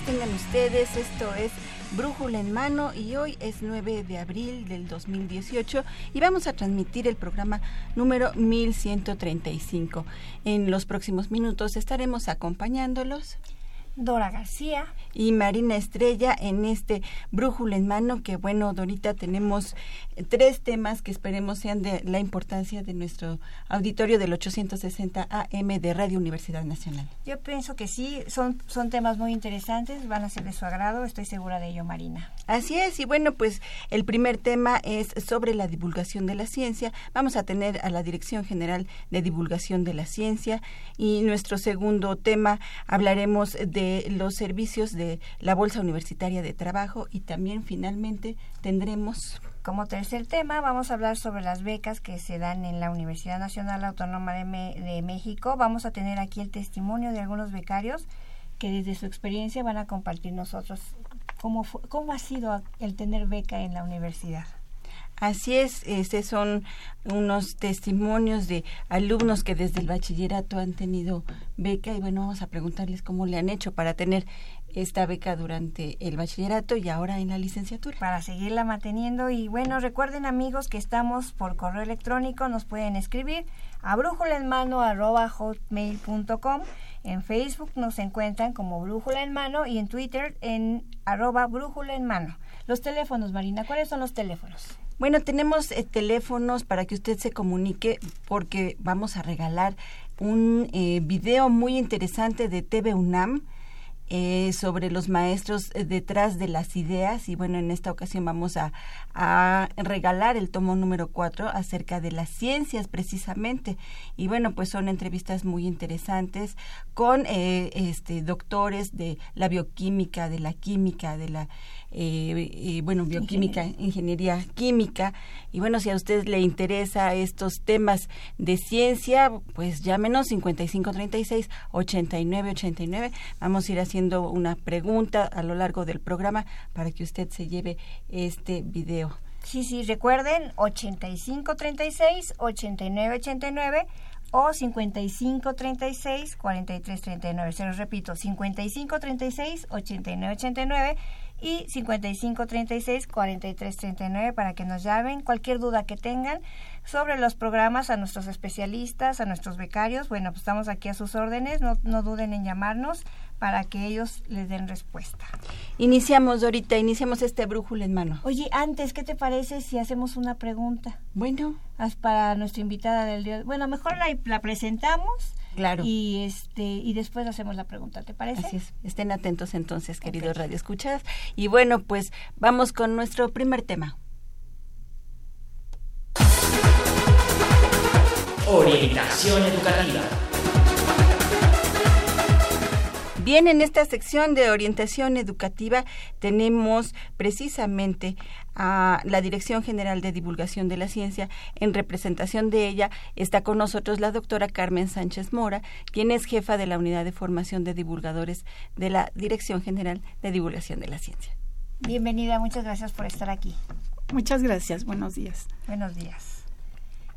Tengan ustedes. Esto es Brújula en Mano y hoy es 9 de abril del 2018 y vamos a transmitir el programa número 1135. En los próximos minutos estaremos acompañándolos. Dora García y Marina Estrella en este Brújula en Mano, que bueno, Dorita, tenemos tres temas que esperemos sean de la importancia de nuestro auditorio del 860 AM de Radio Universidad Nacional. Yo pienso que sí, son, son temas muy interesantes, van a ser de su agrado, estoy segura de ello, Marina. Así es, y bueno, pues el primer tema es sobre la divulgación de la ciencia. Vamos a tener a la Dirección General de Divulgación de la Ciencia y nuestro segundo tema hablaremos de los servicios de la Bolsa Universitaria de Trabajo y también finalmente tendremos como tercer tema vamos a hablar sobre las becas que se dan en la Universidad Nacional Autónoma de, de México. Vamos a tener aquí el testimonio de algunos becarios que desde su experiencia van a compartir nosotros cómo, cómo ha sido el tener beca en la universidad. Así es, estos son unos testimonios de alumnos que desde el bachillerato han tenido beca y bueno, vamos a preguntarles cómo le han hecho para tener esta beca durante el bachillerato y ahora en la licenciatura. Para seguirla manteniendo y bueno, recuerden amigos que estamos por correo electrónico, nos pueden escribir a brújulaenmano.hotmail.com en Facebook nos encuentran como Brújula en Mano y en Twitter en arroba Brújula en Mano. Los teléfonos, Marina, ¿cuáles son los teléfonos? Bueno, tenemos eh, teléfonos para que usted se comunique porque vamos a regalar un eh, video muy interesante de TV UNAM eh, sobre los maestros eh, detrás de las ideas. Y bueno, en esta ocasión vamos a, regalar el tomo número 4 acerca de las ciencias precisamente. Y bueno, pues son entrevistas muy interesantes con eh, este, doctores de la bioquímica, de la química, de la eh, bueno, bioquímica, ingeniería química. Y bueno, si a usted le interesa estos temas de ciencia, pues llámenos 5536-8989. Vamos a ir haciendo una pregunta a lo largo del programa para que usted se lleve este video. Sí, sí, recuerden 8536-8989 o 5536 4339. Se los repito, 5536 8989 y 5536 4339 para que nos llamen cualquier duda que tengan sobre los programas a nuestros especialistas, a nuestros becarios. Bueno, pues estamos aquí a sus órdenes, no, no duden en llamarnos para que ellos les den respuesta. Iniciamos ahorita, iniciamos este brújula en mano. Oye, antes, ¿qué te parece si hacemos una pregunta? Bueno. Para nuestra invitada del día. Bueno, mejor la, la presentamos Claro. Y este y después hacemos la pregunta, ¿te parece? Así es. Estén atentos entonces, queridos radio escuchas. Y bueno, pues vamos con nuestro primer tema. Orientación educativa. Bien, en esta sección de orientación educativa tenemos precisamente a la Dirección General de Divulgación de la Ciencia. En representación de ella está con nosotros la doctora Carmen Sánchez Mora, quien es jefa de la Unidad de Formación de Divulgadores de la Dirección General de Divulgación de la Ciencia. Bienvenida, muchas gracias por estar aquí. Muchas gracias, buenos días. Buenos días.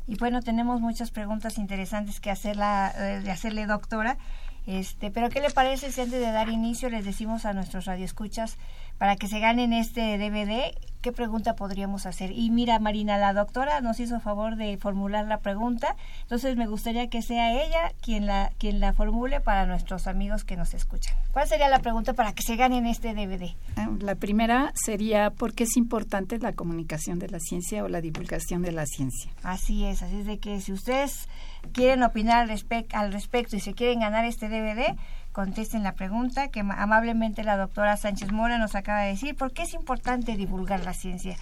Y bueno, tenemos muchas preguntas interesantes que hacerla, eh, de hacerle, doctora. Este, pero ¿qué le parece si antes de dar inicio les decimos a nuestros radioescuchas para que se ganen este DVD, ¿qué pregunta podríamos hacer? Y mira, Marina, la doctora nos hizo favor de formular la pregunta, entonces me gustaría que sea ella quien la, quien la formule para nuestros amigos que nos escuchan. ¿Cuál sería la pregunta para que se ganen este DVD? Ah, la primera sería, ¿por qué es importante la comunicación de la ciencia o la divulgación de la ciencia? Así es, así es de que si ustedes quieren opinar al, al respecto y se quieren ganar este DVD, contesten la pregunta que amablemente la doctora Sánchez Mora nos acaba de decir. ¿Por qué es importante divulgar la ciencia?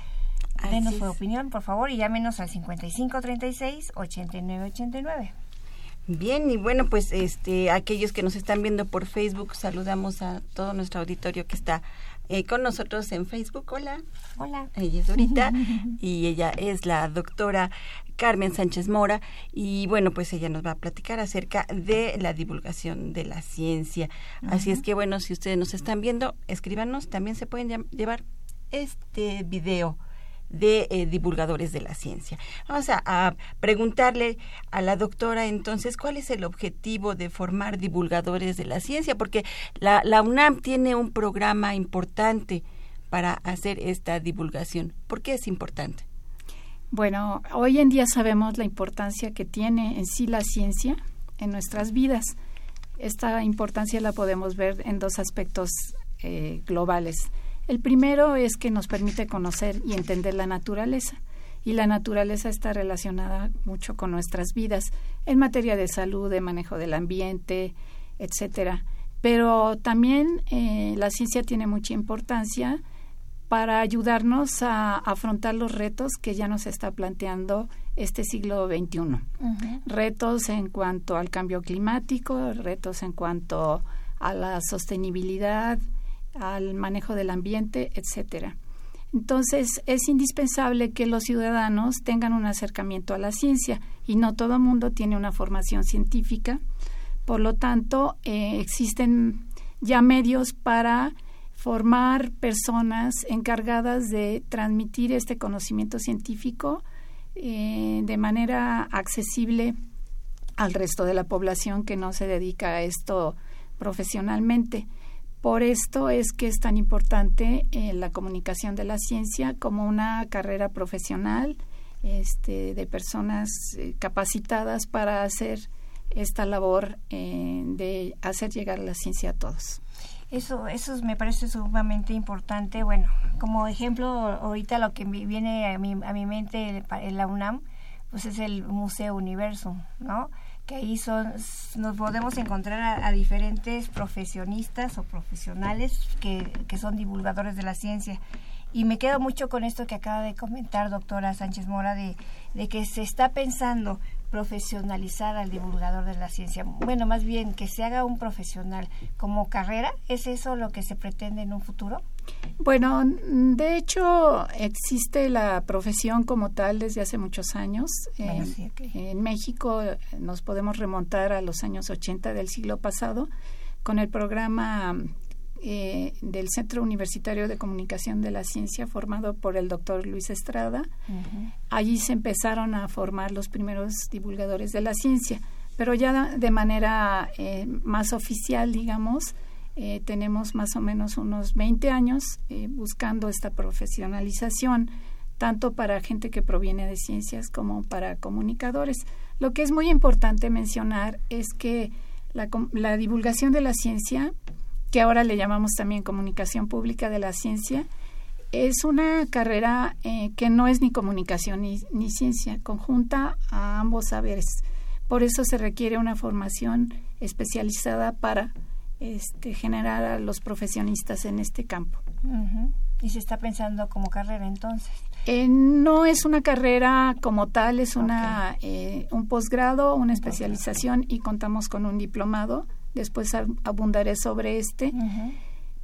Denos su opinión, por favor, y llámenos al 5536-8989. Bien, y bueno, pues este, aquellos que nos están viendo por Facebook, saludamos a todo nuestro auditorio que está eh, con nosotros en Facebook. Hola. Hola. Ella es Dorita y ella es la doctora Carmen Sánchez Mora y bueno, pues ella nos va a platicar acerca de la divulgación de la ciencia. Así es que bueno, si ustedes nos están viendo, escríbanos, también se pueden llevar este video de eh, divulgadores de la ciencia. Vamos a, preguntarle a la doctora entonces cuál es el objetivo de formar divulgadores de la ciencia, porque la, la UNAM tiene un programa importante para hacer esta divulgación. ¿Por qué es importante? Bueno, hoy en día sabemos la importancia que tiene en sí la ciencia en nuestras vidas. Esta importancia la podemos ver en dos aspectos eh, globales. El primero es que nos permite conocer y entender la naturaleza. Y la naturaleza está relacionada mucho con nuestras vidas en materia de salud, de manejo del ambiente, etcétera. Pero también eh, la ciencia tiene mucha importancia para ayudarnos a afrontar los retos que ya nos está planteando este siglo XXI. Retos en cuanto al cambio climático, retos en cuanto a la sostenibilidad, al manejo del ambiente, etcétera. Entonces, es indispensable que los ciudadanos tengan un acercamiento a la ciencia y no todo el mundo tiene una formación científica. Por lo tanto, eh, existen ya medios para formar personas encargadas de transmitir este conocimiento científico eh, de manera accesible al resto de la población que no se dedica a esto profesionalmente. Por esto es que es tan importante eh, la comunicación de la ciencia como una carrera profesional este, de personas eh, capacitadas para hacer esta labor de hacer llegar la ciencia a todos. Eso, eso me parece sumamente importante. Bueno, como ejemplo, ahorita lo que viene a mi, a mi mente en la UNAM, pues es el Museo Universo, ¿no? Que ahí son, nos podemos encontrar a, diferentes profesionistas o profesionales que, que son divulgadores de la ciencia. Y me quedo mucho con esto que acaba de comentar doctora Sánchez Mora de, de que se está pensando profesionalizar al divulgador de la ciencia. Bueno, más bien que se haga un profesional como carrera. ¿Es eso lo que se pretende en un futuro? Bueno, de hecho existe la profesión como tal desde hace muchos años. En México eh, nos podemos remontar a los años 80 del siglo pasado con el programa eh, del Centro Universitario de Comunicación de la Ciencia formado por el doctor Luis Estrada. Allí se empezaron a formar los primeros divulgadores de la ciencia, pero ya de manera eh, más oficial, digamos, eh, tenemos más o menos unos 20 años buscando esta profesionalización, tanto para gente que proviene de ciencias como para comunicadores. Lo que es muy importante mencionar es que la, la divulgación de la ciencia que ahora le llamamos también comunicación pública de la ciencia, es una carrera eh, que no es ni comunicación ni, ni, ciencia, conjunta a ambos saberes. Por eso se requiere una formación especializada para este, generar a los profesionistas en este campo. ¿Y se está pensando como carrera entonces? Eh, no es una carrera como tal, es una, eh, un posgrado, una especialización y contamos con un diplomado después abundaré sobre este,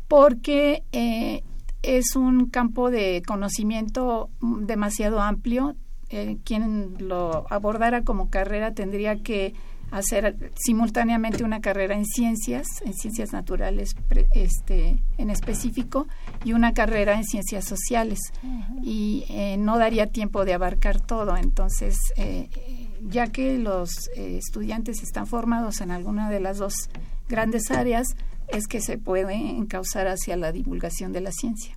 porque eh, es un campo de conocimiento demasiado amplio. Eh, quien lo abordara como carrera tendría que hacer simultáneamente una carrera en ciencias, en ciencias naturales este, en específico, y una carrera en ciencias sociales. Y eh, no daría tiempo de abarcar todo. Entonces, ya que los eh, estudiantes están formados en alguna de las dos grandes áreas, es que se puede encauzar hacia la divulgación de la ciencia.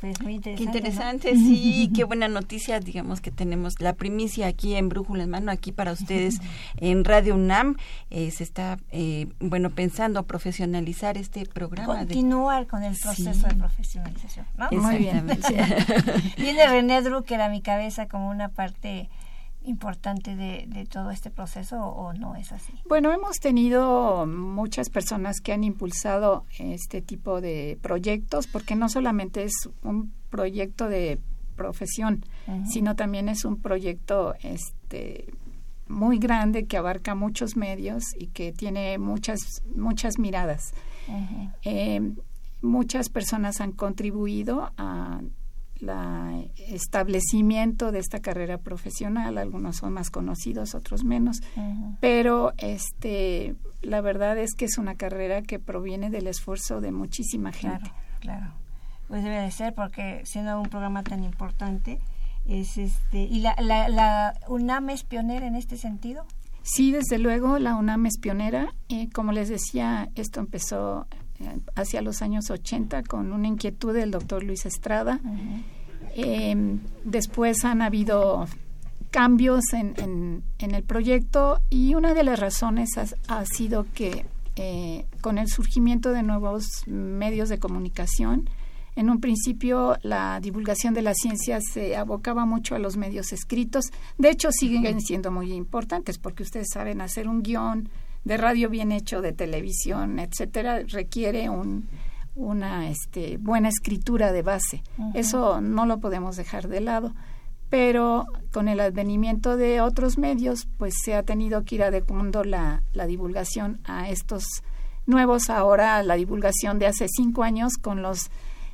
Pues muy Qué interesante. interesante, sí, qué buena noticia, digamos que tenemos la primicia aquí en Brújula en Mano, aquí para ustedes en Radio UNAM. Eh, se está, eh, bueno, pensando profesionalizar este programa. de- Continuar con el proceso Sí. de profesionalización. ¿no? Muy bien. Viene René Drucker a mi cabeza como una parte importante de, de todo este proceso o no es así. Bueno, hemos tenido muchas personas que han impulsado este tipo de proyectos, porque no solamente es un proyecto de profesión, sino también es un proyecto este muy grande que abarca muchos medios y que tiene muchas muchas miradas. Eh, muchas personas han contribuido a la establecimiento de esta carrera profesional, algunos son más conocidos, otros menos, pero este la verdad es que es una carrera que proviene del esfuerzo de muchísima gente. Claro, claro. Pues debe de ser porque siendo un programa tan importante es este y la, la, la UNAM es pionera en este sentido. Sí, desde luego, la UNAM es pionera. Eh, como les decía, esto empezó hacia los años 80 con una inquietud del doctor Luis Estrada. Eh, después han habido cambios en, en- en el proyecto y una de las razones ha, ha sido que eh, con el surgimiento de nuevos medios de comunicación, en un principio la divulgación de la ciencia se abocaba mucho a los medios escritos. De hecho, siguen siendo muy importantes porque ustedes saben hacer un guion de radio bien hecho, de televisión, etcétera, requiere un, una este, buena escritura de base. Eso no lo podemos dejar de lado. Pero con el advenimiento de otros medios, pues se ha tenido que ir adecuando la, la divulgación a estos nuevos. Ahora la divulgación de hace cinco años con los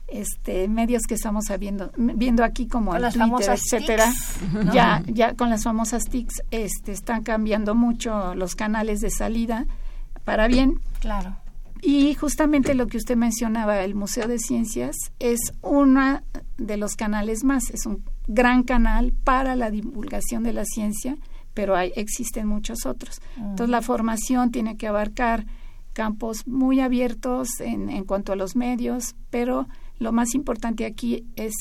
este, medios que estamos viendo, viendo aquí como Con el las Twitter, famosas etcétera, TICs, ¿no? ya, ya con las famosas TICs este, están cambiando mucho los canales de salida para bien. Claro. Y justamente lo que usted mencionaba, el Museo de Ciencias, es uno de los canales más, es un gran canal para la divulgación de la ciencia, pero hay, existen muchos otros. Entonces la formación tiene que abarcar campos muy abiertos en, en cuanto a los medios, pero lo más importante aquí es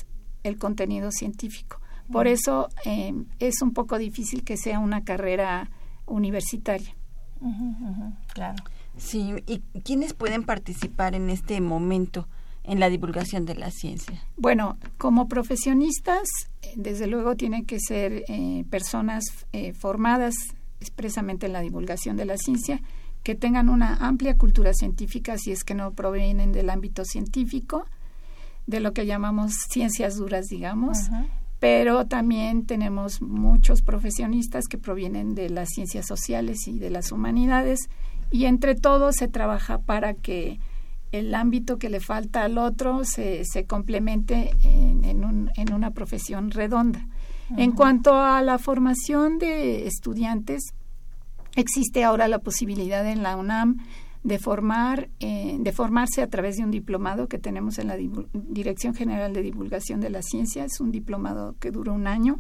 el contenido científico. Por eso eh, es un poco difícil que sea una carrera universitaria. Claro. Sí, ¿y quiénes pueden participar en este momento en la divulgación de la ciencia? Bueno, como profesionistas, eh, desde luego tienen que ser eh, personas eh, formadas expresamente en la divulgación de la ciencia, que tengan una amplia cultura científica, si es que no provienen del ámbito científico, de lo que llamamos ciencias duras, digamos, pero también tenemos muchos profesionistas que provienen de las ciencias sociales y de las humanidades y entre todos se trabaja para que el ámbito que le falta al otro se, se complemente en, en un- en una profesión redonda. En cuanto a la formación de estudiantes, existe ahora la posibilidad en la UNAM de formar, eh, de formarse a través de un diplomado que tenemos en la Dirección General de Divulgación de la Ciencia. Es un diplomado que dura un año,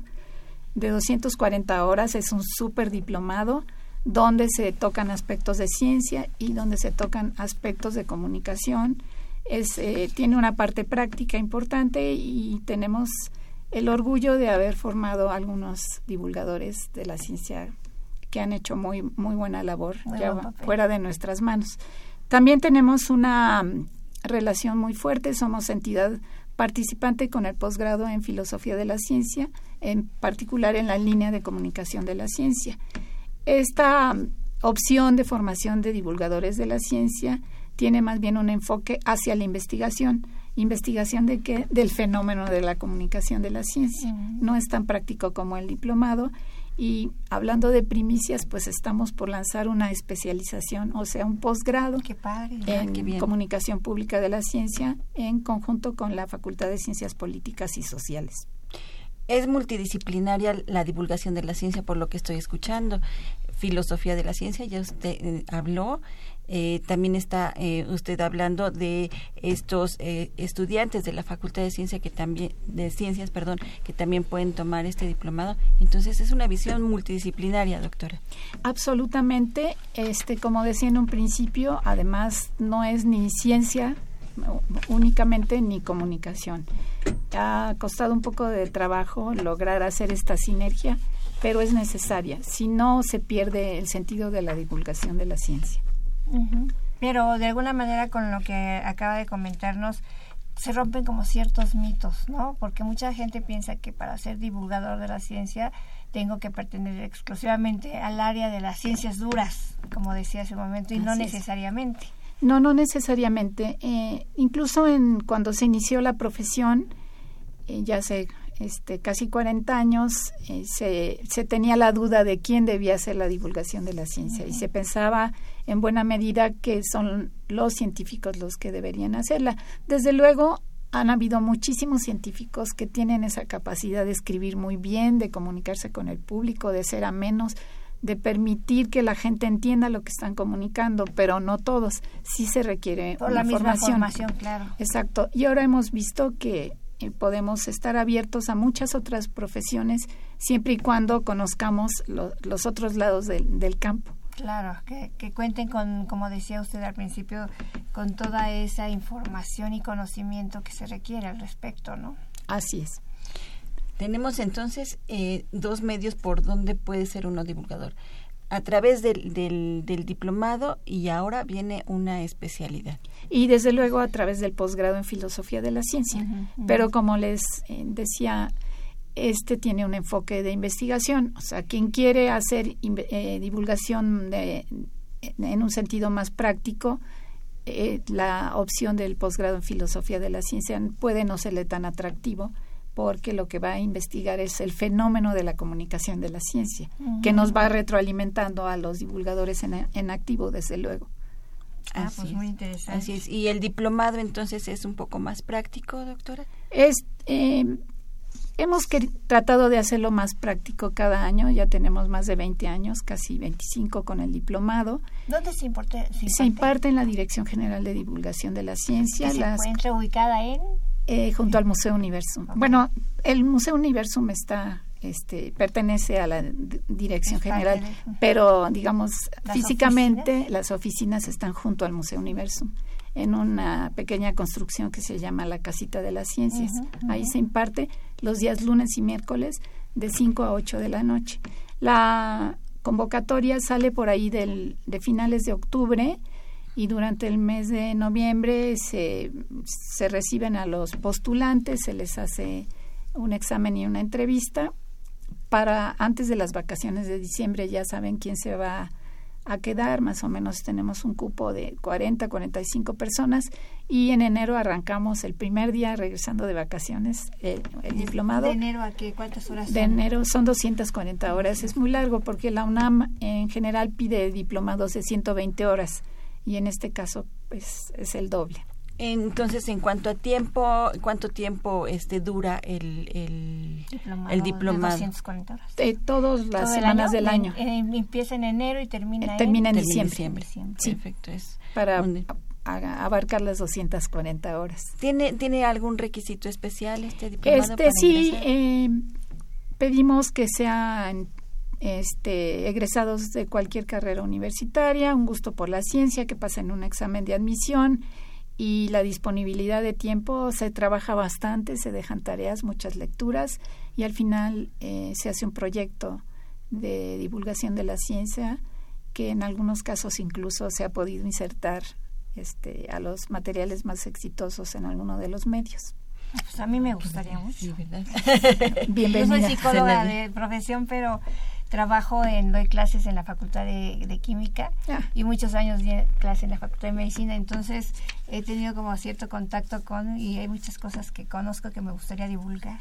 de 240 horas. Es un súper diplomado donde se tocan aspectos de ciencia y donde se tocan aspectos de comunicación. Es, eh, tiene una parte práctica importante y tenemos el orgullo de haber formado algunos divulgadores de la ciencia que han hecho muy muy buena labor Muy ya buen papel. fuera de nuestras manos. También tenemos una mm, relación muy fuerte, somos entidad participante con el posgrado en filosofía de la ciencia, en particular en la línea de comunicación de la ciencia. Esta mm, opción de formación de divulgadores de la ciencia tiene más bien un enfoque hacia la investigación. ¿Investigación de qué? Del fenómeno de la comunicación de la ciencia. No es tan práctico como el diplomado. Y hablando de primicias, pues estamos por lanzar una especialización, o sea, un posgrado en comunicación pública de la ciencia en conjunto con la Facultad de Ciencias Políticas y Sociales. Es multidisciplinaria la divulgación de la ciencia por lo que estoy escuchando. Filosofía de la ciencia, ya usted eh, habló. Eh, también está eh, usted hablando de estos eh, estudiantes de la Facultad de Ciencia que también de Ciencias, perdón, que también pueden tomar este diplomado. Entonces es una visión multidisciplinaria, doctora. Absolutamente, este como decía en un principio, además no es ni ciencia únicamente ni comunicación. Ha costado un poco de trabajo lograr hacer esta sinergia, pero es necesaria, si no se pierde el sentido de la divulgación de la ciencia. Pero de alguna manera con lo que acaba de comentarnos, se rompen como ciertos mitos, ¿no? Porque mucha gente piensa que para ser divulgador de la ciencia tengo que pertenecer exclusivamente al área de las ciencias duras, como decía hace un momento, y no necesariamente. No, no necesariamente. Eh, incluso en cuando se inició la profesión, eh, ya hace este, casi 40 años, eh, se, se, tenía la duda de quién debía hacer la divulgación de la ciencia y se pensaba en buena medida que son los científicos los que deberían hacerla. Desde luego, han habido muchísimos científicos que tienen esa capacidad de escribir muy bien, de comunicarse con el público, de ser amenos, de permitir que la gente entienda lo que están comunicando, pero no todos. Sí se requiere Por una la misma formación. formación, claro. Exacto. Y ahora hemos visto que eh, podemos estar abiertos a muchas otras profesiones siempre y cuando conozcamos lo- los otros lados del- del campo. Claro, que, que cuenten con, como decía usted al principio, con toda esa información y conocimiento que se requiere al respecto, ¿no? Así es. Tenemos entonces eh, dos medios por donde puede ser uno divulgador. A través del, del, del diplomado y ahora viene una especialidad. Y desde luego a través del posgrado en filosofía de la ciencia. Pero como les eh, decía, este tiene un enfoque de investigación. O sea, quien quiere hacer eh, divulgación de, en un sentido más práctico, eh, la opción del posgrado en filosofía de la ciencia puede no serle tan atractivo porque lo que va a investigar es el fenómeno de la comunicación de la ciencia, que nos va retroalimentando a los divulgadores en, en activo, desde luego. Ah, Así pues es. muy interesante. Así es. ¿Y el diplomado entonces es un poco más práctico, doctora? Es, eh, hemos tratado de hacerlo más práctico cada año, ya tenemos más de 20 años, casi 25 con el diplomado. ¿Dónde se imparte? Se imparte en la Dirección General de Divulgación de la Ciencia, ¿Se las- encuentra ubicada en? eh, junto al Museo Universum. Bueno, el Museo Universum está, este, pertenece a la Dirección General, pero digamos ¿Las físicamente oficinas? las oficinas están junto al Museo Universum en una pequeña construcción que se llama la Casita de las Ciencias. Ahí se imparte los días lunes y miércoles de 5 a 8 de la noche. La convocatoria sale por ahí del, de finales de octubre y durante el mes de noviembre se, se reciben a los postulantes, se les hace un examen y una entrevista. Para antes de las vacaciones de diciembre ya saben quién se va a quedar, más o menos tenemos un cupo de 40, 45 personas y en enero arrancamos el primer día regresando de vacaciones el, el diplomado. ¿De enero a qué? ¿Cuántas horas De son? enero son 240 horas, es muy largo porque la UNAM en general pide diplomados de 120 horas y en este caso pues es el doble. Entonces, en cuanto a tiempo, ¿cuánto tiempo este dura el, el, Diplomado el de diplomado? 240 horas. De todas las ¿Todo el semanas año? del año empieza en enero y termina Eh, en... termina en Termina en diciembre, diciembre. Sí. Perfecto. Es para ¿Dónde? a- a- abarcar las 240 horas. ¿Tiene, ¿Tiene algún requisito especial este diplomado? Este para sí, eh, pedimos que sean este, egresados de cualquier carrera universitaria, un gusto por la ciencia, que pasen un examen de admisión y la disponibilidad de tiempo se trabaja bastante, se dejan tareas, muchas lecturas y al final eh, se hace un proyecto de divulgación de la ciencia que en algunos casos incluso se ha podido insertar este, a los materiales más exitosos en alguno de los medios. Pues a mí me gustaría mucho. Sí, ¿verdad? Yo Bienvenida. soy psicóloga de profesión, pero trabajo en, doy clases en la Facultad de, de Química Ah. y muchos años di clase en la Facultad de Medicina, entonces he tenido como cierto contacto con y hay muchas cosas que conozco que me gustaría divulgar.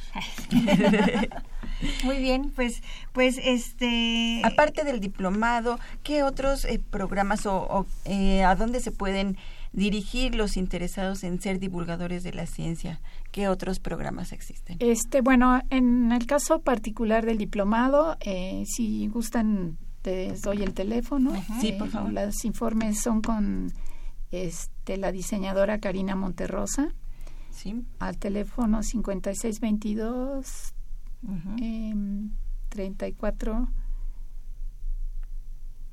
Muy bien, pues pues este Aparte del diplomado, ¿qué otros eh, programas o, o, eh, a dónde se pueden dirigir los interesados en ser divulgadores de la ciencia? ¿Qué otros programas existen? Este, bueno, en el caso particular del diplomado, eh, si gustan, les doy el teléfono. Sí, por favor. Los informes son con este, la diseñadora Karina Monterrosa. Sí. Al teléfono 5622 Ujú. eh, 34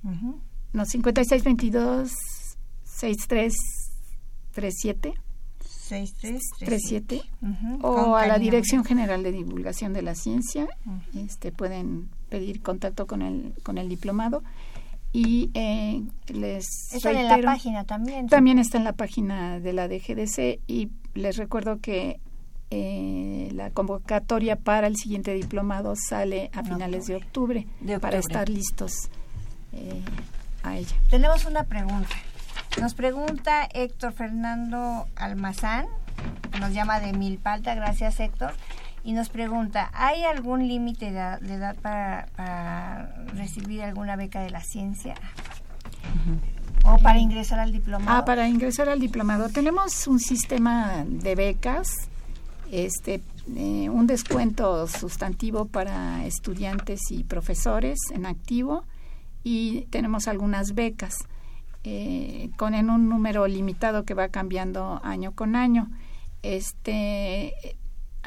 Ujú. no 5622 6337 Seis, tres, tres, 37 Ujú. o Con a la Dirección General de Divulgación de la Ciencia. Este pueden pedir contacto con el con el diplomado y eh, les Está en la página también. también está en la página de la DGDC y les recuerdo que eh, la convocatoria para el siguiente diplomado sale a finales de octubre, De para octubre. estar listos eh, a ella. Tenemos una pregunta. Nos pregunta Héctor Fernando Almazán, nos llama de Milpalta, gracias Héctor, y nos pregunta, ¿hay algún límite de edad- de edad para, para recibir alguna beca de la ciencia? ¿O para ingresar al diplomado? Ah, para ingresar al diplomado tenemos un sistema de becas, este, eh, un descuento sustantivo para estudiantes y profesores en activo y tenemos algunas becas eh, con en un número limitado que va cambiando año con año. Este,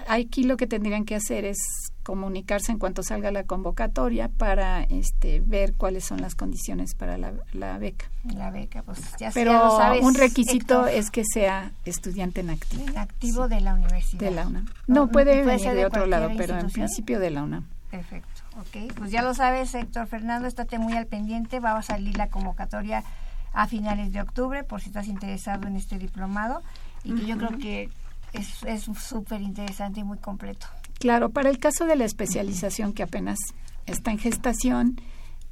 aquí lo que tendrían que hacer es comunicarse en cuanto salga la convocatoria para este, ver cuáles son las condiciones para la, la beca. La beca, pues ya, ya Pero lo sabes, un requisito Héctor, es que sea estudiante en activo en activo de la universidad. de la UNAM. No, puede, puede venir ser de, de otro lado, pero en principio de la UNAM. Perfecto, ok. Pues ya lo sabes, Héctor Fernando, estate muy al pendiente. Va a salir la convocatoria a finales de octubre por si estás interesado en este diplomado y que yo creo que es es súper interesante y muy completo. Claro, para el caso de la especialización que apenas está en gestación,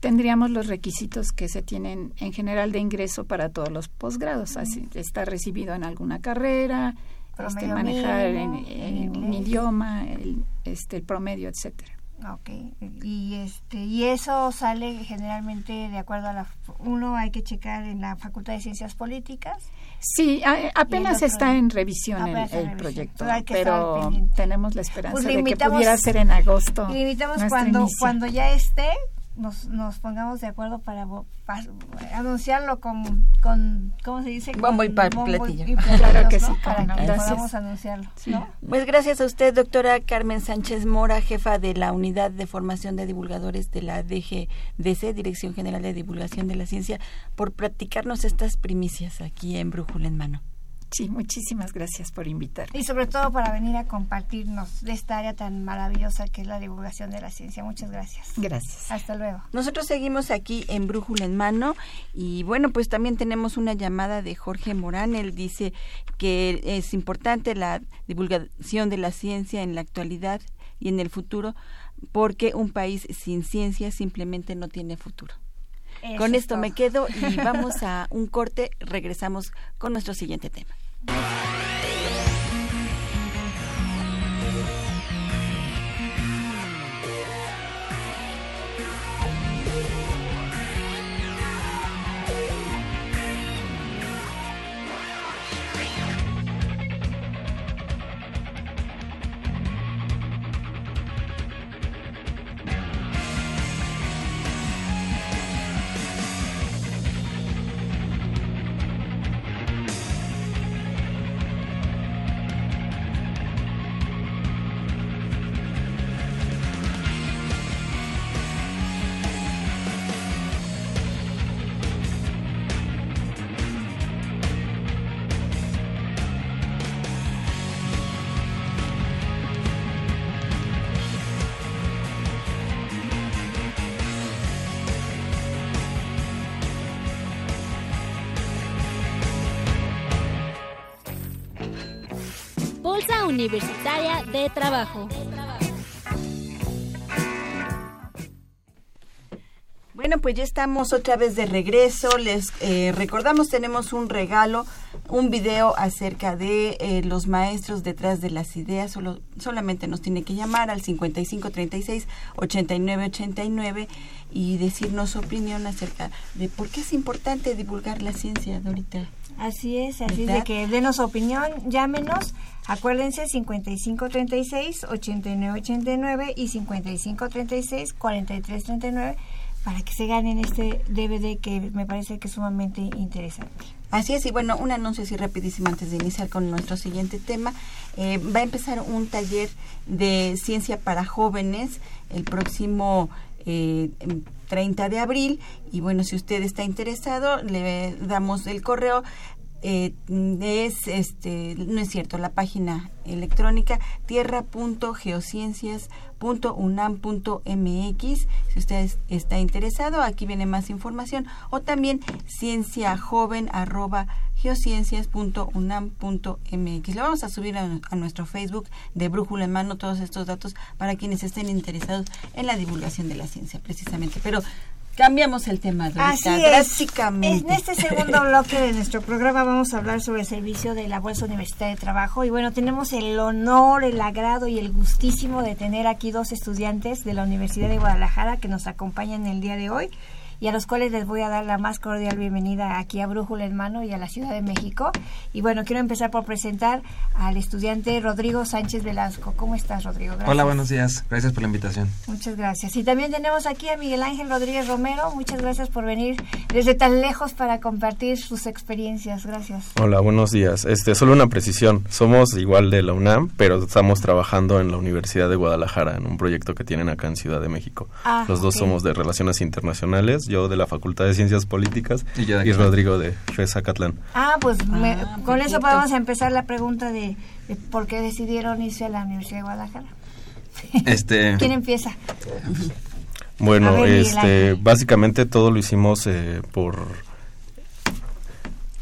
tendríamos los requisitos que se tienen en general de ingreso para todos los posgrados, así estar recibido en alguna carrera, este, manejar en, mínimo, en en un idioma, el, este, el promedio, etcétera. Ok, y este y eso sale generalmente de acuerdo a la uno hay que checar en la Facultad de Ciencias Políticas. Sí, a- apenas otro- está en revisión el, revisión. proyecto, Pero tenemos la esperanza Pues de que pudiera ser en agosto. Y le invitamos nuestro cuando inicio. cuando ya esté nos, nos pongamos de acuerdo para vo- pa- anunciarlo con, con ¿cómo se dice? Bombo Con y pa- bombo platillo. Claro que ¿no? sí, para que gracias. podamos anunciarlo, ¿no? Pues gracias a usted, doctora Carmen Sánchez Mora, jefa de la Unidad de Formación de Divulgadores de la DGDC, Dirección General de Divulgación de la Ciencia, por practicarnos estas primicias aquí en Brújula en Mano. Sí, muchísimas gracias por invitarme. Y sobre todo para venir a compartirnos de esta área tan maravillosa que es la divulgación de la ciencia. Muchas gracias. Gracias. Hasta luego. Nosotros seguimos aquí en Brújula en Mano y bueno, pues también tenemos una llamada de Jorge Morán. Él dice que es importante la divulgación de la ciencia en la actualidad y en el futuro porque un país sin ciencia simplemente no tiene futuro. Eso Con es esto me quedo y vamos a un corte. Regresamos con nuestro siguiente tema. De Trabajo. Bueno, pues ya estamos otra vez de regreso. Les eh, recordamos, tenemos un regalo un video acerca de eh, los maestros detrás de las ideas. Solo, solamente nos tiene que llamar al 5536-8989 y decirnos su opinión acerca de por qué es importante divulgar la ciencia, Dorita. Así es, así es de que denos su opinión, llámenos, acuérdense 5536-8989 y 5536-4339 para que se ganen este DVD que me parece que es sumamente interesante. Así es, y bueno, un anuncio así rapidísimo antes de iniciar con nuestro siguiente tema. Eh, va a empezar un taller de ciencia para jóvenes el próximo eh, 30 de abril. Y bueno, si usted está interesado, le damos el correo eh, es este no es cierto la página electrónica tierra.geociencias.unam.mx si usted está interesado aquí viene más información o también cienciajoven arroba geociencias.unam.mx. Lo vamos a subir a, a, nuestro Facebook de Brújula en Mano todos estos datos para quienes estén interesados en la divulgación de la ciencia, precisamente. Pero Cambiamos el tema, Así es. En este segundo bloque de nuestro programa vamos a hablar sobre el servicio de la Bolsa Universitaria de Trabajo. Y bueno, tenemos el honor, el agrado y el gustísimo de tener aquí dos estudiantes de la Universidad de Guadalajara que nos acompañan el día de hoy y a los cuales les voy a dar la más cordial bienvenida aquí a Brújula en Mano y a la Ciudad de México. Y bueno, quiero empezar por presentar al estudiante Rodrigo Sánchez Velasco. ¿Cómo estás, Rodrigo? Gracias. Hola, buenos días. Gracias por la invitación. Muchas gracias. Y también tenemos aquí a Miguel Ángel Rodríguez Romero. Muchas gracias por venir desde tan lejos para compartir sus experiencias. Gracias. Hola, buenos días. Este, solo una precisión. Somos igual de la UNAM, pero estamos trabajando en la Universidad de Guadalajara en un proyecto que tienen acá en Ciudad de México. Ah, Los dos somos de Relaciones Internacionales yo de la Facultad de Ciencias Políticas y, Rodrigo de Catlán. Ah, pues ah, con eso podemos empezar la pregunta de, por qué decidieron irse a la Universidad de Guadalajara. Este, ¿Quién empieza? Bueno, este, básicamente todo lo hicimos eh, por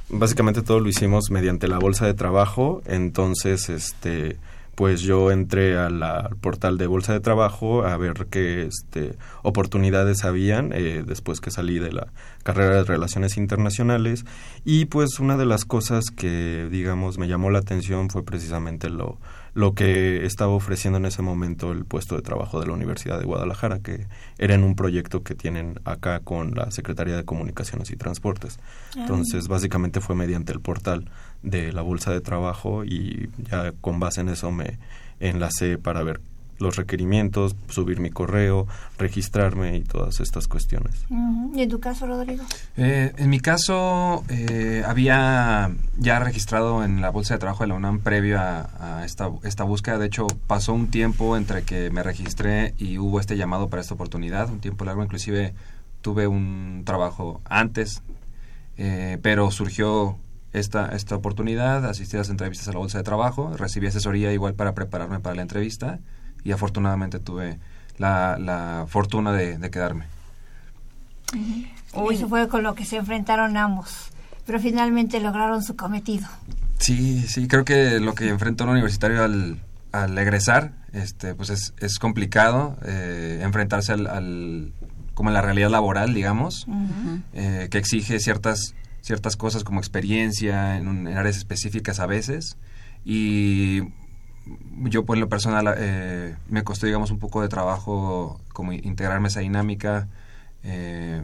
básicamente todo lo hicimos mediante la bolsa de trabajo, entonces este pues yo entré al portal de Bolsa de Trabajo a ver qué este, oportunidades habían eh, después que salí de la carrera de Relaciones Internacionales. Y pues una de las cosas que digamos me llamó la atención fue precisamente lo, lo que estaba ofreciendo en ese momento el puesto de trabajo de la Universidad de Guadalajara, que era en un proyecto que tienen acá con la Secretaría de Comunicaciones y Transportes. Ah. Entonces, básicamente fue mediante el portal de la Bolsa de Trabajo y ya con base en eso me enlacé para ver los requerimientos, subir mi correo, registrarme y todas estas cuestiones. ¿Y en tu caso, Rodrigo? Eh, en mi caso, eh, había ya registrado en la Bolsa de Trabajo de la UNAM previo a, esta, esta búsqueda. De hecho, pasó un tiempo entre que me registré y hubo este llamado para esta oportunidad, un tiempo largo. Inclusive tuve un trabajo antes, eh, pero surgió esta, esta oportunidad, asistí a las entrevistas a la Bolsa de Trabajo, recibí asesoría igual para prepararme para la entrevista y afortunadamente tuve la, la fortuna de, quedarme. Eso fue con lo que se enfrentaron ambos, pero finalmente lograron su cometido. Sí, sí, creo que lo que enfrentó un universitario al, al egresar, este, pues es, es complicado eh, enfrentarse al, al, como en la realidad laboral, digamos, eh, que exige ciertas ciertas cosas como experiencia en, en, áreas específicas a veces y yo en lo personal eh, me costó digamos un poco de trabajo como integrarme esa dinámica eh,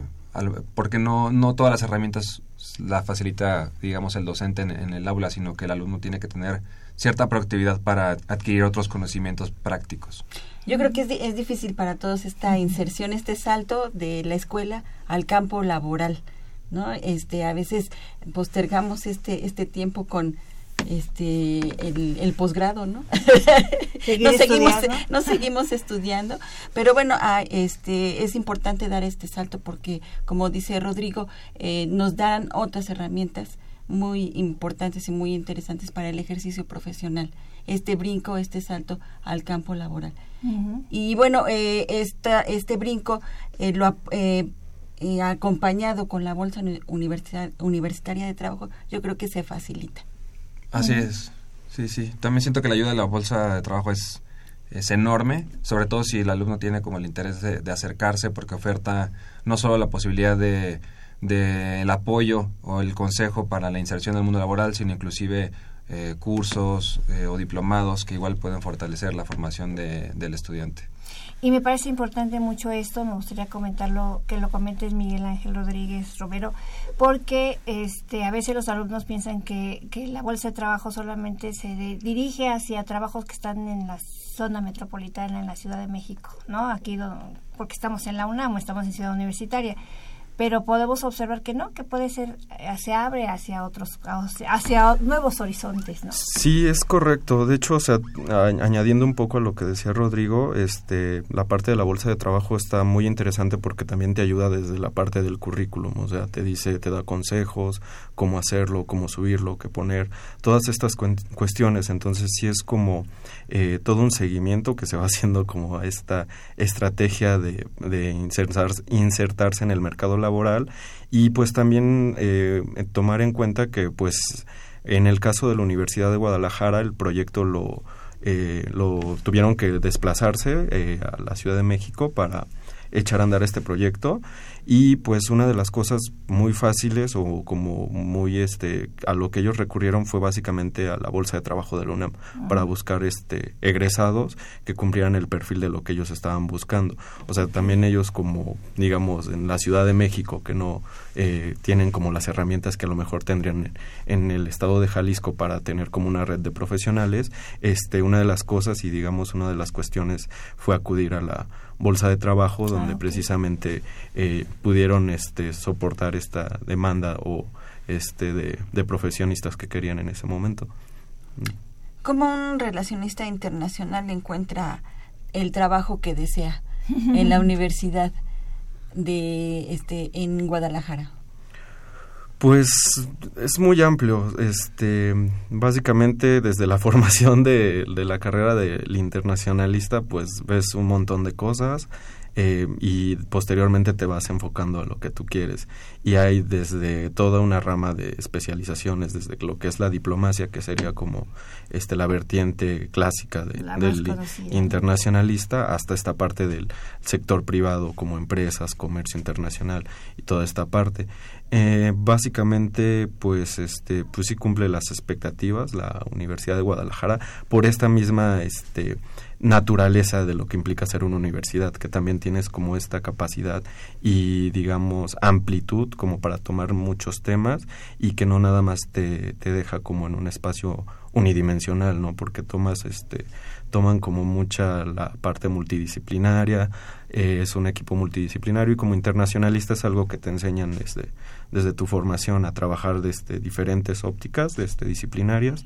porque no, no todas las herramientas la facilita digamos el docente en, el aula sino que el alumno tiene que tener cierta proactividad para adquirir otros conocimientos prácticos. Yo creo que es, es difícil para todos esta inserción este salto de la escuela al campo laboral no este a veces postergamos este este tiempo con este el, posgrado no no seguimos no seguimos estudiando. Pero bueno ah, este es importante dar este salto porque como dice Rodrigo eh, nos dan otras herramientas muy importantes y muy interesantes para el ejercicio profesional. Este brinco este salto al campo laboral. Y bueno eh, esta, este brinco eh, lo eh, acompañado con la bolsa universitaria de trabajo yo creo que se facilita Así es, sí, sí. También siento que la ayuda de la bolsa de trabajo es, es enorme, sobre todo si el alumno tiene como el interés de, acercarse porque oferta no solo la posibilidad de, del apoyo o el consejo para la inserción en el mundo laboral, sino inclusive eh, cursos eh, o diplomados que igual pueden fortalecer la formación de, del estudiante. Y me parece importante mucho esto, me gustaría comentarlo, que lo comentes Miguel Ángel Rodríguez Romero, porque este, a veces los alumnos piensan que, que la bolsa de trabajo solamente se dirige hacia trabajos que están en la zona metropolitana, en la Ciudad de México, ¿no? Aquí, porque estamos en la UNAM, estamos en Ciudad Universitaria pero podemos observar que no, que puede ser, eh, se abre hacia otros, hacia nuevos horizontes, ¿no? Sí, es correcto. De hecho, o sea, añadiendo un poco a lo que decía Rodrigo, este, la parte de la bolsa de trabajo está muy interesante porque también te ayuda desde la parte del currículum, o sea, te dice, te da consejos, cómo hacerlo, cómo subirlo, qué poner, todas estas cuestiones. Entonces, sí es como eh, todo un seguimiento que se va haciendo como a esta estrategia de, de insertarse, insertarse en el mercado laboral y pues también eh, tomar en cuenta que pues en el caso de la Universidad de Guadalajara el proyecto lo, eh, lo tuvieron que desplazarse eh, a la Ciudad de México para echar a andar este proyecto. Y pues una de las cosas muy fáciles o como muy este a lo que ellos recurrieron fue básicamente a la bolsa de trabajo de la UNAM para buscar este egresados que cumplieran el perfil de lo que ellos estaban buscando. O sea también ellos como digamos en la Ciudad de México que no eh, tienen como las herramientas que a lo mejor tendrían en, el estado de Jalisco para tener como una red de profesionales este una de las cosas y digamos una de las cuestiones fue acudir a la bolsa de trabajo donde ah, precisamente eh, pudieron este soportar esta demanda o este de, profesionistas que querían en ese momento. ¿Cómo un relacionista internacional encuentra el trabajo que desea en la universidad de este en Guadalajara? Pues es muy amplio. Este, básicamente desde la formación de, de la carrera del internacionalista, pues ves un montón de cosas. Eh, y posteriormente te vas enfocando a lo que tú quieres. Y hay desde toda una rama de especializaciones, desde lo que es la diplomacia, que sería como este la vertiente clásica del internacionalista, hasta esta parte del sector privado, como empresas, comercio internacional y toda esta parte. Eh, básicamente, pues, este, pues sí cumple las expectativas la Universidad de Guadalajara por esta misma, este, naturaleza de lo que implica ser una universidad, que también tienes como esta capacidad y digamos amplitud como para tomar muchos temas y que no nada más te, te deja como en un espacio unidimensional, ¿no? Porque tomas este toman como mucha la parte multidisciplinaria, eh, es un equipo multidisciplinario y como internacionalista es algo que te enseñan desde, desde tu formación a trabajar desde diferentes ópticas, desde disciplinarias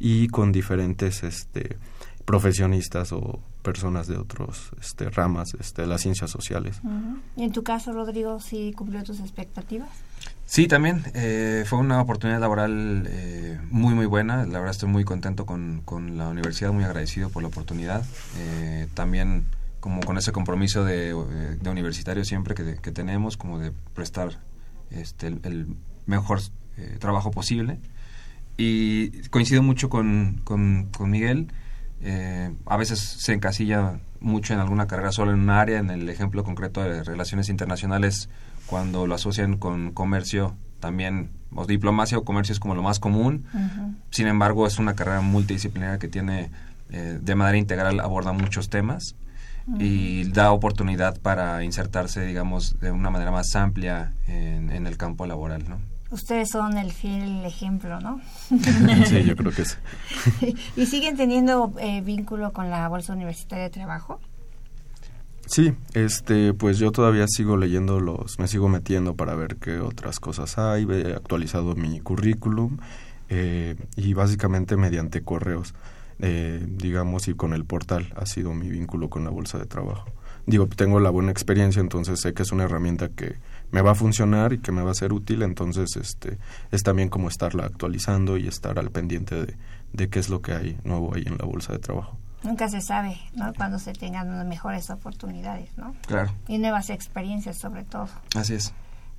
y con diferentes este profesionistas o personas de otros este, ramas este, de las ciencias sociales. ¿Y en tu caso, Rodrigo, sí cumplió tus expectativas? Sí, también eh, fue una oportunidad laboral eh, muy, muy buena. La verdad estoy muy contento con, con la universidad, muy agradecido por la oportunidad. Eh, también como con ese compromiso de, de universitario siempre que, que, tenemos, como de prestar este, el, el mejor trabajo posible. Y coincido mucho con, con, con Miguel eh, a veces se encasilla mucho en alguna carrera solo en un área, en el ejemplo concreto de relaciones internacionales, cuando lo asocian con comercio, también, o diplomacia o comercio es como lo más común. Sin embargo, es una carrera multidisciplinaria que tiene, eh, de manera integral, aborda muchos temas y da oportunidad para insertarse, digamos, de una manera más amplia en, en el campo laboral, ¿no? ustedes son el fiel ejemplo, ¿no? sí, yo creo que sí. ¿Y siguen teniendo eh, vínculo con la Bolsa Universitaria de Trabajo? Sí, este, pues yo todavía sigo leyendo los, me sigo metiendo para ver qué otras cosas hay, he actualizado mi currículum eh, y básicamente mediante correos, eh, digamos, y con el portal ha sido mi vínculo con la bolsa de trabajo. Digo, tengo la buena experiencia, entonces sé que es una herramienta que me va a funcionar y que me va a ser útil, entonces este es también como estarla actualizando y estar al pendiente de, de qué es lo que hay nuevo ahí en la bolsa de trabajo. Nunca se sabe, ¿no? Cuando se tengan mejores oportunidades, ¿no? Claro. Y nuevas experiencias sobre todo. Así es.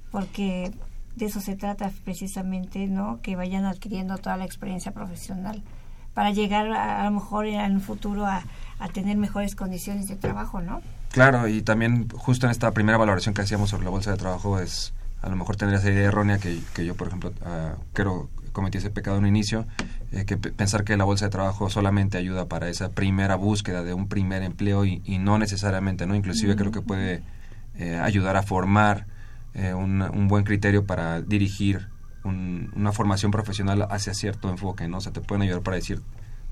Porque de eso se trata precisamente, ¿no? Que vayan adquiriendo toda la experiencia profesional para llegar a, a lo mejor en un futuro a, a tener mejores condiciones de trabajo, ¿no? Claro, y también justo en esta primera valoración que hacíamos sobre la bolsa de trabajo es a lo mejor tendría esa idea errónea que, que yo, por ejemplo, ah, creo cometí ese pecado en un inicio, eh, que pe- pensar que la bolsa de trabajo solamente ayuda para esa primera búsqueda de un primer empleo y, y no necesariamente, ¿no? Inclusive creo que puede eh, ayudar a formar eh, un, un buen criterio para dirigir un- una formación profesional hacia cierto enfoque, ¿no? O sea, te pueden ayudar para decir,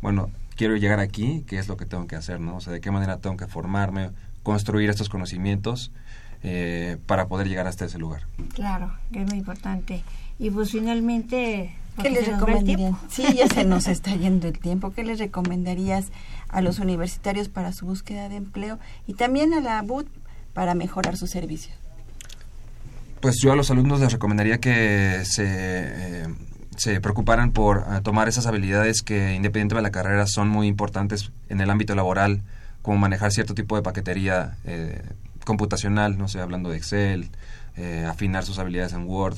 bueno, quiero llegar aquí, ¿qué es lo que tengo que hacer, ¿no? O sea, de qué manera tengo que formarme, construir estos conocimientos eh, para poder llegar hasta ese lugar. Claro, que es muy importante. Y pues finalmente... ¿Qué les tiempo. Sí, ya se nos está yendo el tiempo. ¿Qué les recomendarías a los universitarios para su búsqueda de empleo y también a la BUT para mejorar su servicio? Pues yo a los alumnos les recomendaría que se, eh, se preocuparan por eh, tomar esas habilidades que independientemente de la carrera son muy importantes en el ámbito laboral, como manejar cierto tipo de paquetería eh, computacional, no sé, hablando de Excel, eh, afinar sus habilidades en Word,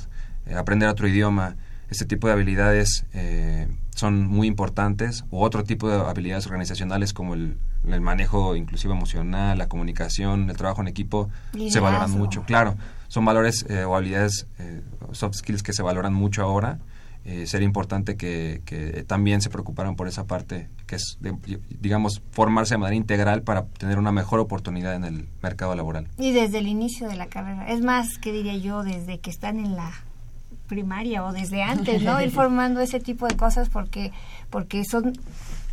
aprender otro idioma. Este tipo de habilidades eh, son muy importantes, o otro tipo de habilidades organizacionales como el, el manejo inclusive emocional, la comunicación, el trabajo en equipo, se valoran mucho. Claro, son valores eh, o habilidades, eh, soft skills que se valoran mucho ahora. Eh, sería importante que, que también se preocuparan por esa parte, que es, de- digamos, formarse de manera integral para tener una mejor oportunidad en el mercado laboral. Y desde el inicio de la carrera. Es más, que diría yo, desde que están en la primaria o desde antes, ¿no? Ir formando ese tipo de cosas porque porque son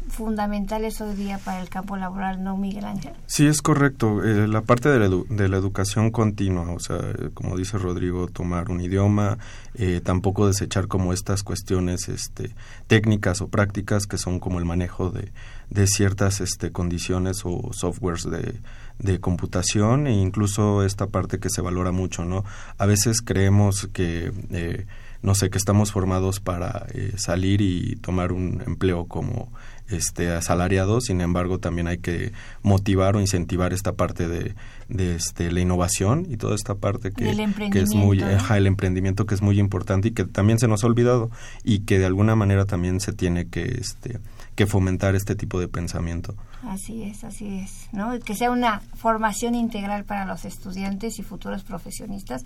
fundamentales hoy día para el campo laboral, ¿no, Miguel Ángel? Sí, es correcto. Eh, la parte de la, edu- de la educación continua, o sea, como dice Rodrigo, tomar un idioma, eh, tampoco desechar como estas cuestiones este, técnicas o prácticas que son como el manejo de, de ciertas este, condiciones o softwares de, de computación e incluso esta parte que se valora mucho, ¿no? A veces creemos que... Eh, no sé, que estamos formados para eh, salir y tomar un empleo como este asalariado, sin embargo también hay que motivar o incentivar esta parte de, de este, la innovación y toda esta parte que, es muy, emprendimiento, ¿no? ajá, el emprendimiento que es muy importante y que también se nos ha olvidado y que de alguna manera también se tiene que, este, que fomentar este tipo de pensamiento. Así es, así es, ¿no? Que sea una formación integral para los estudiantes y futuros profesionistas,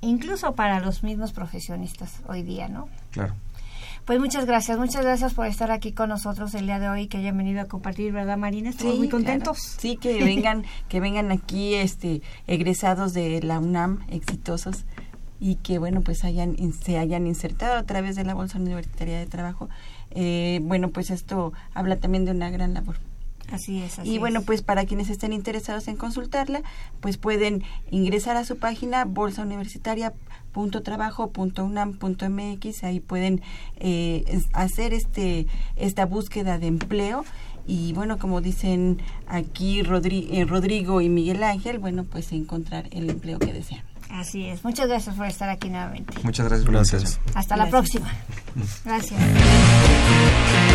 incluso para los mismos profesionistas hoy día, ¿no? Claro. Pues muchas gracias, muchas gracias por estar aquí con nosotros el día de hoy, que hayan venido a compartir, ¿verdad, Marina? Estamos muy contentos. claro. Sí, que vengan, que vengan aquí este egresados de la UNAM exitosos y que bueno pues hayan se hayan insertado a través de la bolsa universitaria de trabajo. Eh, bueno pues esto habla también de una gran labor. Así es, así y bueno, es. pues para quienes estén interesados en consultarla, pues pueden ingresar a su página bolsauniversitaria.trabajo.unam.mx, ahí pueden eh, hacer este esta búsqueda de empleo y bueno, como dicen aquí Rodri- eh, Rodrigo y Miguel Ángel, bueno, pues encontrar el empleo que desean. Así es. Muchas gracias por estar aquí nuevamente. Muchas gracias Gracias. Hasta la próxima. Gracias.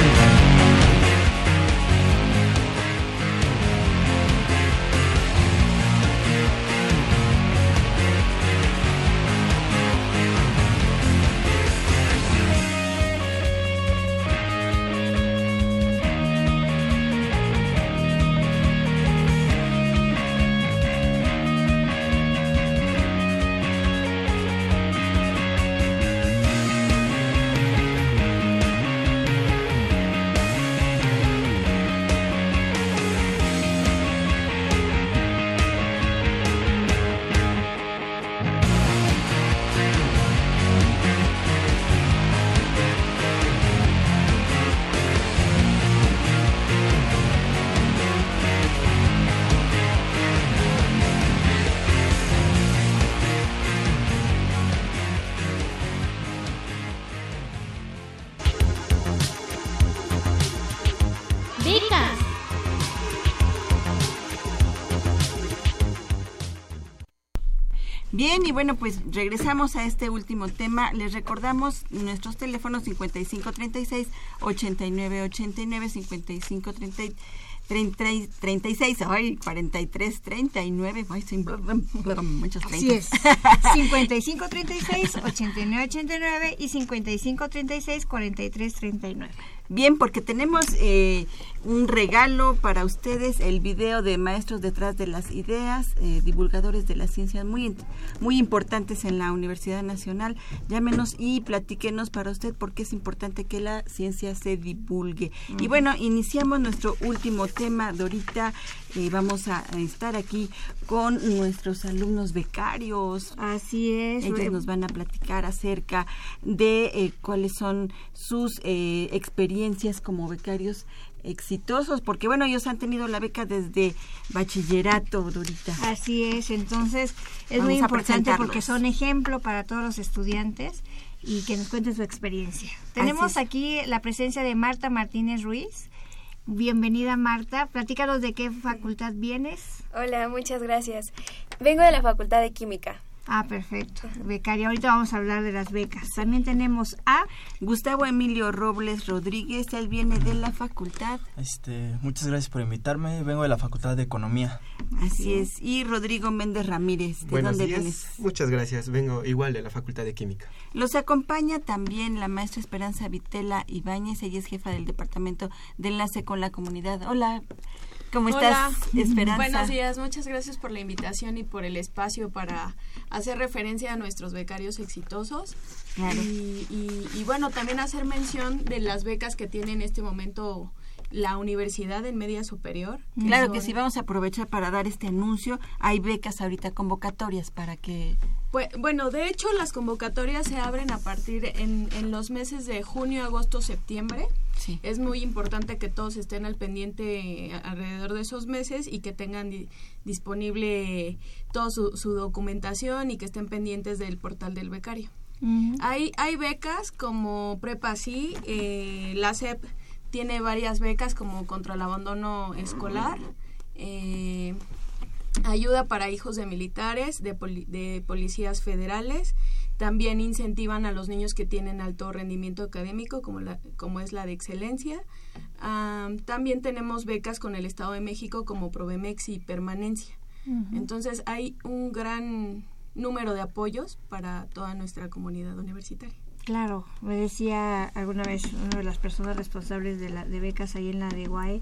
y bueno, pues regresamos a este último tema. Les recordamos nuestros teléfonos 5536 8989 5530 30, 36, ay, 43, 39, ay, sin muchos Así 30. es. 5536 8989 y 5536 4339. Bien, porque tenemos eh, un regalo para ustedes, el video de Maestros detrás de las ideas, eh, divulgadores de las ciencias muy, muy importantes en la Universidad Nacional. Llámenos y platíquenos para usted por qué es importante que la ciencia se divulgue. Y bueno, iniciamos nuestro último tema, Dorita. Eh, vamos a estar aquí con nuestros alumnos becarios. Así es. Ellos nos van a platicar acerca de eh, cuáles son sus eh, experiencias como becarios exitosos, porque bueno, ellos han tenido la beca desde bachillerato, Dorita. Así es, entonces es muy importante porque son ejemplo para todos los estudiantes y que nos cuenten su experiencia. Tenemos aquí la presencia de Marta Martínez Ruiz. Bienvenida Marta, platícanos de qué facultad vienes. Hola, muchas gracias. Vengo de la Facultad de Química. Ah, perfecto. Becaria, ahorita vamos a hablar de las becas. También tenemos a Gustavo Emilio Robles Rodríguez, él viene de la facultad. Este, muchas gracias por invitarme. Vengo de la Facultad de Economía. Así es. Y Rodrigo Méndez Ramírez, ¿de Buenos dónde días. vienes? Muchas gracias. Vengo igual de la Facultad de Química. Los acompaña también la maestra Esperanza Vitela Ibáñez, ella es jefa del Departamento de Enlace con la Comunidad. Hola, ¿cómo Hola. estás, Esperanza? Buenos días, muchas gracias por la invitación y por el espacio para hacer referencia a nuestros becarios exitosos. Claro. Y, y- y bueno, también hacer mención de las becas que tiene en este momento la universidad en media superior. Claro que sí, vamos a aprovechar para dar este anuncio. Hay becas ahorita, convocatorias para que... Pues, bueno, de hecho las convocatorias se abren a partir en, en los meses de junio, agosto, septiembre. Sí. Es muy importante que todos estén al pendiente alrededor de esos meses y que tengan di- disponible toda su, su documentación y que estén pendientes del portal del becario. Hay, hay becas como Prepa Sí, eh, la SEP tiene varias becas como contra el abandono escolar, eh, ayuda para hijos de militares, de, poli- de policías federales, también incentivan a los niños que tienen alto rendimiento académico, como, la, como es la de excelencia. Am, también tenemos becas con el Estado de México como Provemex y Permanencia. Entonces hay un gran número de apoyos para toda nuestra comunidad universitaria. Claro, me decía alguna vez una de las personas responsables de, la, de becas ahí en la de UAE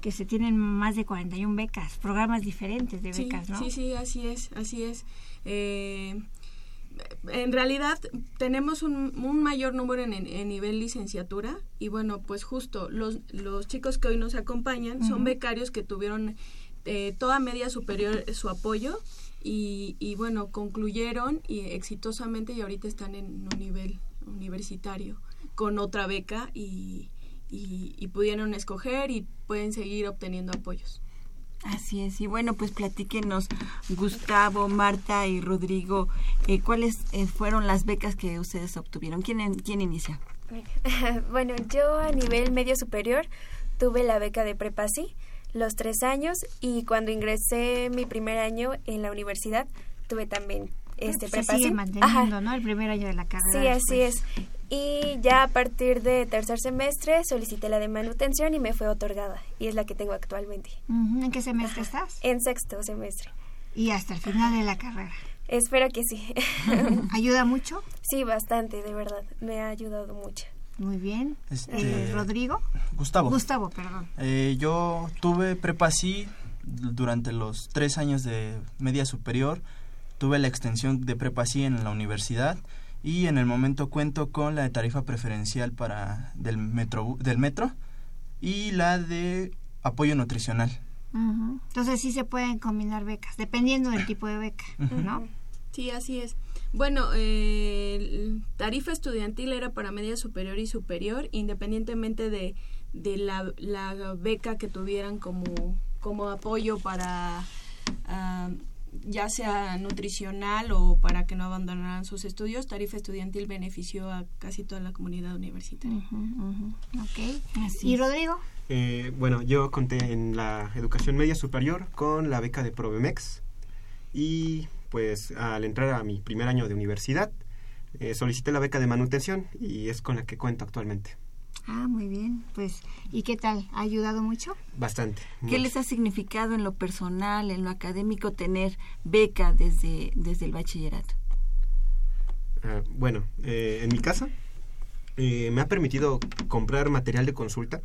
que se tienen más de 41 becas, programas diferentes de Sí, becas, ¿no? Sí, sí, así es, así es. Eh, en realidad tenemos un, un mayor número en, nivel licenciatura y bueno, pues justo los, los chicos que hoy nos acompañan son becarios que tuvieron eh, toda media superior su apoyo y, y bueno, concluyeron y exitosamente y ahorita están en un nivel universitario con otra beca y, y, y pudieron escoger y pueden seguir obteniendo apoyos. Así es, y bueno, pues platíquenos, Gustavo, Marta y Rodrigo, eh, ¿cuáles eh, fueron las becas que ustedes obtuvieron? ¿Quién, en- quién inicia? bueno, yo a nivel medio superior tuve la beca de Prepa Sí, los tres años, y cuando ingresé mi primer año en la universidad, tuve también este se Prepa sigue Sí. manteniendo, Ajá. ¿no? El primer año de la carrera. Sí, así después. es. Y ya a partir de tercer semestre solicité la de manutención y me fue otorgada. Y es la que tengo actualmente. ¿En qué semestre estás? En sexto semestre. Y hasta el final de la carrera. Espero que sí. ¿Ayuda mucho? Sí, bastante, de verdad. Me ha ayudado mucho. Muy bien. Este, Eh, ¿Rodrigo? Gustavo. Gustavo, perdón. Eh, yo tuve prepa sí durante los tres años de media superior. Tuve la extensión de prepa sí en la universidad y en el momento cuento con la de tarifa preferencial para del metro del metro y la de apoyo nutricional. Entonces sí se pueden combinar becas, dependiendo del tipo de beca, ¿no? Sí, así es. Bueno, eh, tarifa estudiantil era para media superior y superior, independientemente de, de la, la beca que tuvieran como, como apoyo para ah, ya sea nutricional o para que no abandonaran sus estudios. Tarifa estudiantil benefició a casi toda la comunidad universitaria. Ok. Así ¿Y es. Rodrigo? Eh, bueno, yo conté en la educación media superior con la beca de Provemex y pues al entrar a mi primer año de universidad eh, solicité la beca de manutención y es con la que cuento actualmente. Ah, muy bien. Pues, ¿y qué tal? ¿Ha ayudado mucho? Bastante. ¿Qué mucho. les ha significado en lo personal, en lo académico, tener beca desde, desde el bachillerato? Ah, bueno, eh, en mi caso, eh, me ha permitido comprar material de consulta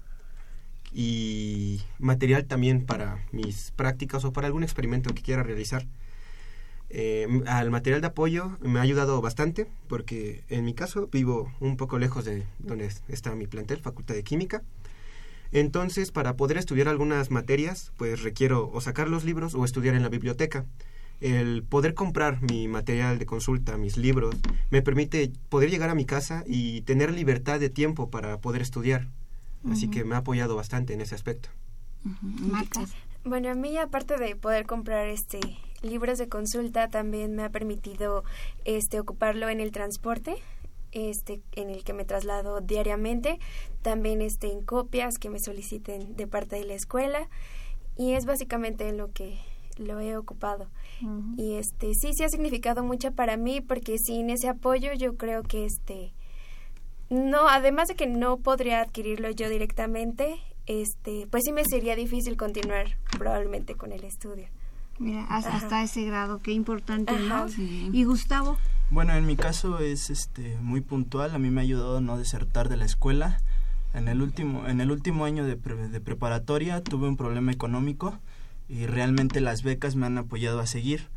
y material también para mis prácticas o para algún experimento que quiera realizar. Eh, al material de apoyo me ha ayudado bastante porque en mi caso vivo un poco lejos de donde está mi plantel, Facultad de Química. Entonces, para poder estudiar algunas materias, pues requiero o sacar los libros o estudiar en la biblioteca. El poder comprar mi material de consulta, mis libros, me permite poder llegar a mi casa y tener libertad de tiempo para poder estudiar. Así que me ha apoyado bastante en ese aspecto. Bueno, a mí aparte de poder comprar este libros de consulta también me ha permitido este ocuparlo en el transporte este en el que me traslado diariamente también este en copias que me soliciten de parte de la escuela y es básicamente en lo que lo he ocupado. Y este sí sí ha significado mucho para mí porque sin ese apoyo yo creo que este no además de que no podría adquirirlo yo directamente este pues sí me sería difícil continuar probablemente con el estudio Mira, hasta, ese grado, qué importante, ¿no? Y Gustavo. Bueno, en mi caso es este muy puntual, a mí me ha ayudado a no desertar de la escuela. En el último en el último año de, de preparatoria tuve un problema económico y realmente las becas me han apoyado a seguir.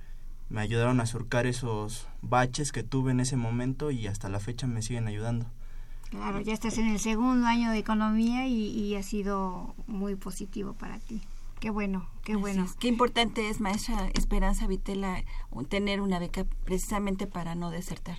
Me ayudaron a surcar esos baches que tuve en ese momento y hasta la fecha me siguen ayudando. Claro, ya estás en el segundo año de economía y, y ha sido muy positivo para ti. Qué bueno, qué bueno. qué importante es, maestra Esperanza Vitela, tener una beca precisamente para no desertar.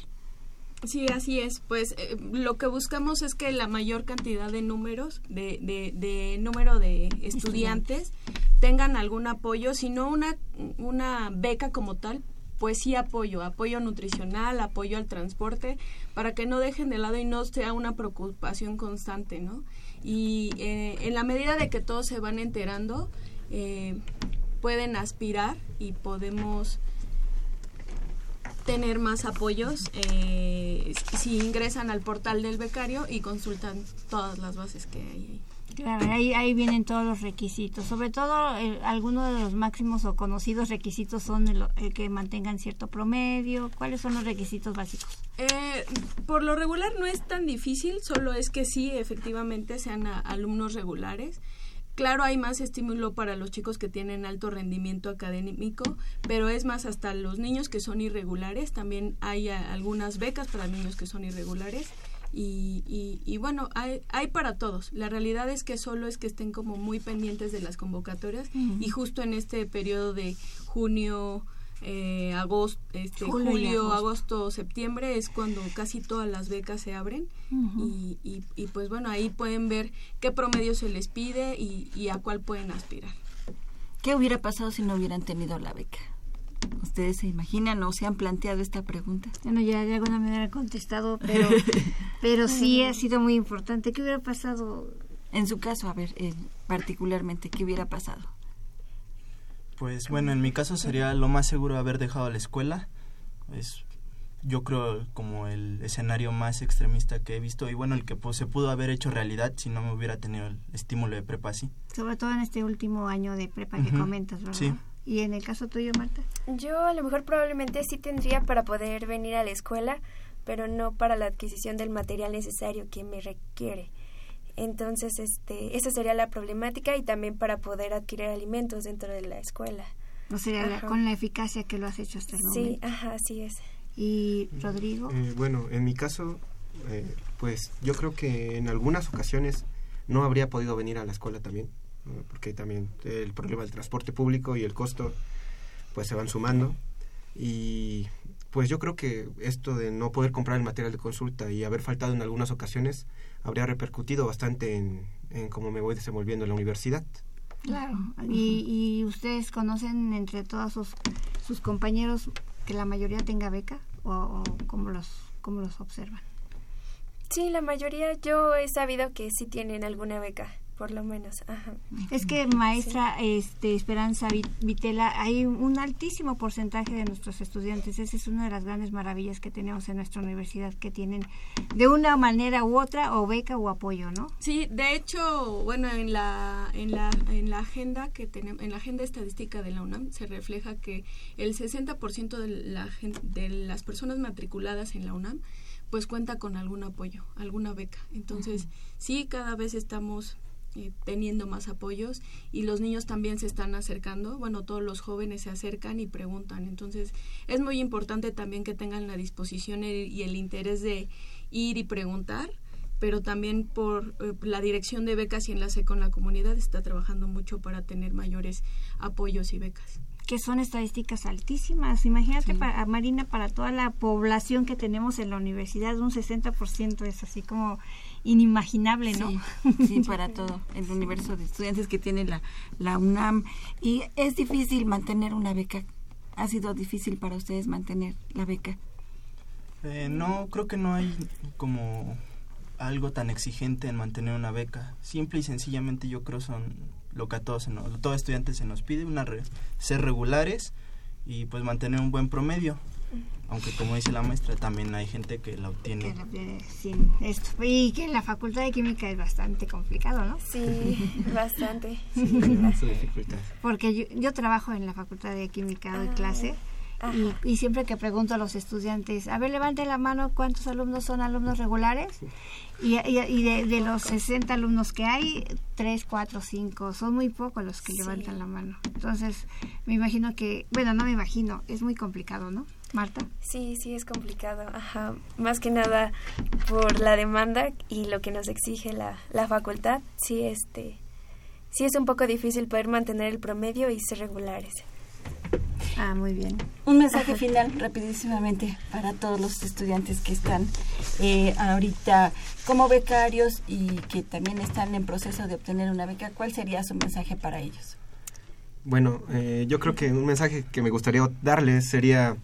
Sí, así es. Pues eh, lo que buscamos es que la mayor cantidad de números, de, de, número de estudiantes, tengan algún apoyo, si no una, una beca como tal, pues sí apoyo, apoyo nutricional, apoyo al transporte, para que no dejen de lado y no sea una preocupación constante, ¿no? Y eh, en la medida de que todos se van enterando, eh, pueden aspirar y podemos tener más apoyos eh, si ingresan al portal del becario y consultan todas las bases que hay ahí. Claro, ahí, ahí vienen todos los requisitos. Sobre todo, eh, algunos de los máximos o conocidos requisitos son el, que mantengan cierto promedio. ¿Cuáles son los requisitos básicos? por lo regular no es tan difícil, solo es que sí, efectivamente, sean alumnos regulares. Claro, hay más estímulo para los chicos que tienen alto rendimiento académico, pero es más hasta los niños que son irregulares. También hay algunas becas para niños que son irregulares. Y, y, bueno, hay, hay, para todos. La realidad es que solo es que estén como muy pendientes de las convocatorias y justo en este periodo de junio, eh, agosto, este, julio, agosto. septiembre es cuando casi todas las becas se abren y, y, pues bueno, ahí pueden ver qué promedio se les pide y, a cuál pueden aspirar. ¿Qué hubiera pasado si no hubieran tenido la beca? ¿Ustedes se imaginan o se han planteado esta pregunta? Bueno, ya de alguna manera he contestado, pero, pero sí ha sido muy importante. ¿Qué hubiera pasado? En su caso, a ver, eh, particularmente, ¿qué hubiera pasado? Pues bueno, en mi caso sería lo más seguro haber dejado la escuela. Es yo creo como el escenario más extremista que he visto y bueno, el que pues, se pudo haber hecho realidad si no me hubiera tenido el estímulo de prepa sí. Sobre todo en este último año de prepa que comentas, ¿verdad? Sí. ¿Y en el caso tuyo, Marta? Yo a lo mejor probablemente sí tendría para poder venir a la escuela, pero no para la adquisición del material necesario que me requiere. Entonces, este, esa sería la problemática y también para poder adquirir alimentos dentro de la escuela. O sea, con la eficacia que lo has hecho hasta el momento. Sí, ajá, así es. ¿Y Rodrigo? Eh, bueno, en mi caso, eh, pues yo creo que en algunas ocasiones no habría podido venir a la escuela también, porque también el problema del transporte público y el costo pues se van sumando y pues yo creo que esto de no poder comprar el material de consulta y haber faltado en algunas ocasiones habría repercutido bastante en, cómo me voy desenvolviendo en la universidad. Claro, y, ustedes conocen entre todos sus, sus, compañeros que la mayoría tenga beca o, cómo, los, los observan. Sí, la mayoría yo he sabido que sí tienen alguna beca por lo menos. Ajá. Es que, maestra este, Esperanza Vitela, hay un altísimo porcentaje de nuestros estudiantes. Esa es una de las grandes maravillas que tenemos en nuestra universidad, que tienen de una manera u otra o beca o apoyo, ¿no? Sí, de hecho, bueno, en la, en la, en la agenda que tenemos, en la agenda estadística de la UNAM se refleja que el 60% de, la, de las personas matriculadas en la UNAM pues cuenta con algún apoyo, alguna beca. Entonces, sí, cada vez estamos eh, teniendo más apoyos y los niños también se están acercando, bueno, todos los jóvenes se acercan y preguntan, entonces es muy importante también que tengan la disposición y el interés de ir y preguntar, pero también por eh, la dirección de becas y enlace con la comunidad está trabajando mucho para tener mayores apoyos y becas. Que son estadísticas altísimas. Imagínate, para, Marina, para toda la población que tenemos en la universidad, un 60% es así como inimaginable, ¿no? Sí, para todo el universo de estudiantes que tiene la, la UNAM. Y es difícil mantener una beca. ¿Ha sido difícil para ustedes mantener la beca? Eh, no, creo que no hay como algo tan exigente en mantener una beca. Simple y sencillamente yo creo son lo que a todos, todo estudiante se nos pide, una ser regulares y pues mantener un buen promedio. Aunque como dice la maestra, también hay gente que la obtiene. sin esto. Y que en la facultad de química es bastante complicado, ¿no? Sí, bastante. Porque yo, yo, trabajo en la facultad de química, doy ah, clase. Y, siempre que pregunto a los estudiantes, a ver, levante la mano, ¿cuántos alumnos son alumnos regulares? Y, y, de, los 60 alumnos que hay, 3, 4, 5, son muy pocos los que levantan la mano. Entonces, me imagino que, bueno, no me imagino, es muy complicado, ¿no? Marta. Sí, sí, es complicado. Ajá. Más que nada por la demanda y lo que nos exige la, la facultad, sí, este, sí es un poco difícil poder mantener el promedio y ser regulares. Ah, muy bien. Un mensaje final rapidísimamente para todos los estudiantes que están eh, ahorita como becarios y que también están en proceso de obtener una beca. ¿Cuál sería su mensaje para ellos? Bueno, eh, yo creo que un mensaje que me gustaría darles sería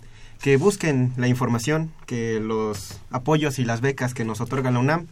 que busquen la información, que los apoyos y las becas que nos otorga la UNAM,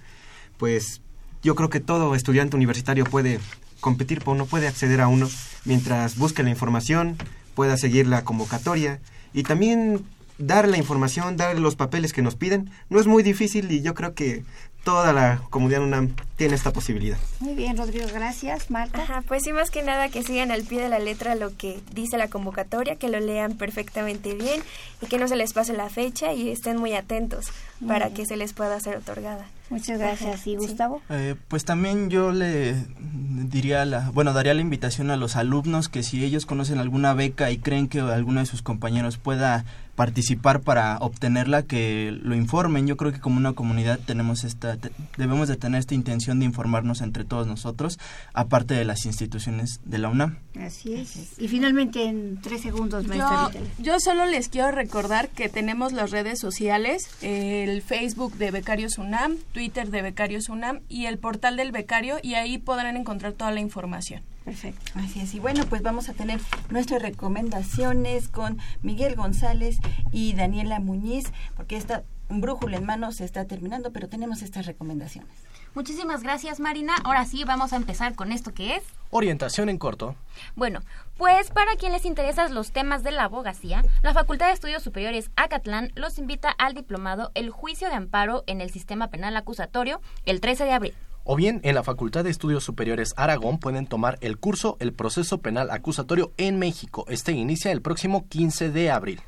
pues yo creo que todo estudiante universitario puede competir, no puede acceder a uno mientras busque la información, pueda seguir la convocatoria y también dar la información, dar los papeles que nos piden. No es muy difícil y yo creo que toda la comunidad UNAM tiene esta posibilidad. Muy bien, Rodrigo, gracias. Marta. Ajá, pues sí, más que nada que sigan al pie de la letra lo que dice la convocatoria, que lo lean perfectamente bien y que no se les pase la fecha y estén muy atentos para que se les pueda ser otorgada. Muchas gracias. ¿Y Gustavo? Eh, pues también yo le diría, la, bueno, daría la invitación a los alumnos que si ellos conocen alguna beca y creen que alguno de sus compañeros pueda participar para obtenerla, que lo informen. Yo creo que como una comunidad tenemos esta, debemos de tener esta intención de informarnos entre todos nosotros, aparte de las instituciones de la UNAM. Así es. Y finalmente en tres segundos, maestra. Yo, yo solo les quiero recordar que tenemos las redes sociales, el Facebook de Becarios UNAM, Twitter de Becarios UNAM y el portal del becario y ahí podrán encontrar toda la información. Perfecto. Así es. Y bueno, pues vamos a tener nuestras recomendaciones con Miguel González y Daniela Muñiz, porque esta brújula en mano se está terminando, pero tenemos estas recomendaciones. Muchísimas gracias, Marina. Ahora sí, vamos a empezar con esto que es... Orientación en corto. Bueno, pues para quien les interesan los temas de la abogacía, la Facultad de Estudios Superiores Acatlán los invita al diplomado El Juicio de Amparo en el Sistema Penal Acusatorio el 13 de abril. O bien, en la Facultad de Estudios Superiores Aragón pueden tomar el curso El Proceso Penal Acusatorio en México. Este inicia el próximo 15 de abril.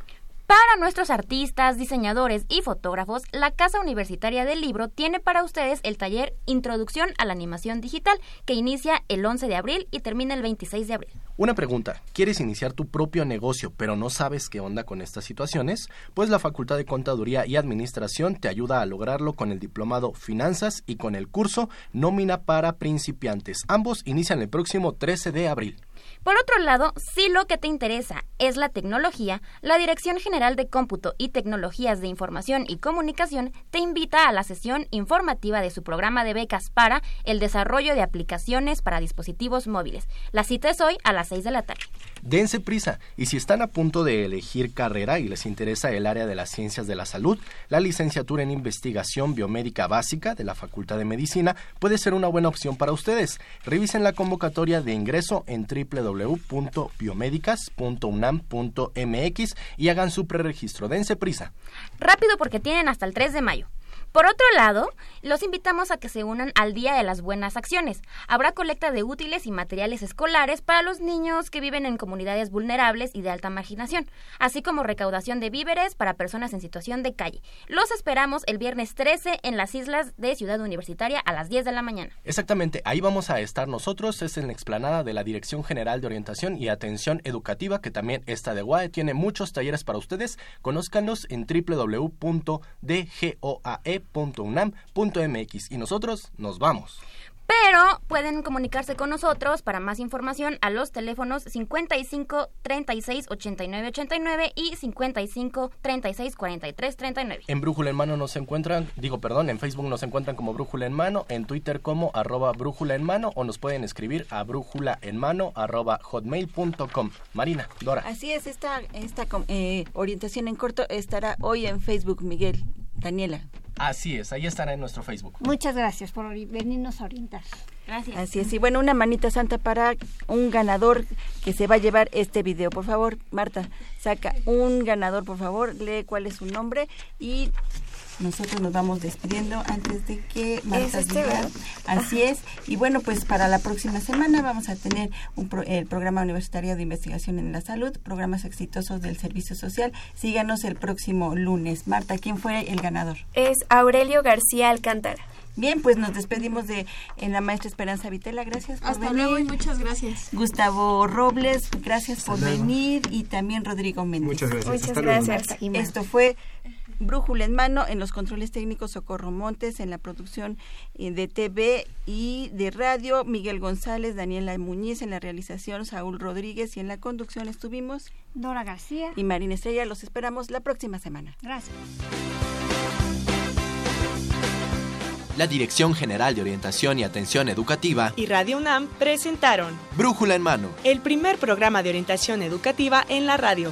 Para nuestros artistas, diseñadores y fotógrafos, la Casa Universitaria del Libro tiene para ustedes el taller Introducción a la Animación Digital, que inicia el 11 de abril y termina el 26 de abril. Una pregunta, ¿quieres iniciar tu propio negocio pero no sabes qué onda con estas situaciones? Pues la Facultad de Contaduría y Administración te ayuda a lograrlo con el diplomado Finanzas y con el curso Nómina para Principiantes. Ambos inician el próximo 13 de abril. Por otro lado, si lo que te interesa es la tecnología, la Dirección General de Cómputo y Tecnologías de Información y Comunicación te invita a la sesión informativa de su programa de becas para el desarrollo de aplicaciones para dispositivos móviles. La cita es hoy a las 6 de la tarde. Dense prisa y si están a punto de elegir carrera y les interesa el área de las ciencias de la salud, la licenciatura en investigación biomédica básica de la Facultad de Medicina puede ser una buena opción para ustedes. Revisen la convocatoria de ingreso en www.biomedicas.unam.mx y hagan su preregistro. Dense prisa. Rápido porque tienen hasta el 3 de mayo. Por otro lado, los invitamos a que se unan al Día de las Buenas Acciones. Habrá colecta de útiles y materiales escolares para los niños que viven en comunidades vulnerables y de alta marginación, así como recaudación de víveres para personas en situación de calle. Los esperamos el viernes 13 en las islas de Ciudad Universitaria a las 10 de la mañana. Exactamente, ahí vamos a estar nosotros, es en la explanada de la Dirección General de Orientación y Atención Educativa, que también está de UAE, tiene muchos talleres para ustedes. Conózcanlos en www.dgoae unam.mx y nosotros nos vamos. Pero pueden comunicarse con nosotros para más información a los teléfonos 55 36 89 89 y 55 36 43 39. En Brújula en Mano nos encuentran, digo perdón, en Facebook nos encuentran como Brújula en Mano, en Twitter como arroba Brújula en Mano o nos pueden escribir a brújula en mano arroba hotmail.com. Marina, Dora. Así es, esta, esta eh, orientación en corto estará hoy en Facebook, Miguel. Daniela. Así es, ahí estará en nuestro Facebook. Muchas gracias por venirnos a orientar. Gracias. Así es, y bueno, una manita santa para un ganador que se va a llevar este video. Por favor, Marta, saca un ganador, por favor, lee cuál es su nombre y nosotros nos vamos despidiendo antes de que Marta este Así es. Y bueno, pues para la próxima semana vamos a tener un el programa universitario de investigación en la salud, programas exitosos del servicio social. Síganos el próximo lunes. Marta, ¿quién fue el ganador? Es Aurelio García Alcántara. Bien, pues nos despedimos de en la maestra Esperanza Vitela. Gracias por Hasta venir. luego y muchas gracias. Gustavo Robles, gracias por venir y también Rodrigo Méndez. Muchas gracias. Muchas gracias. Esto fue Brújula en mano en los controles técnicos Socorro Montes, en la producción eh, de TV y de radio Miguel González, Daniela Muñiz en la realización Saúl Rodríguez y en la conducción estuvimos Dora García y Marina Estrella. Los esperamos la próxima semana. Gracias. La Dirección General de Orientación y Atención Educativa y Radio UNAM presentaron Brújula en mano, el primer programa de orientación educativa en la radio.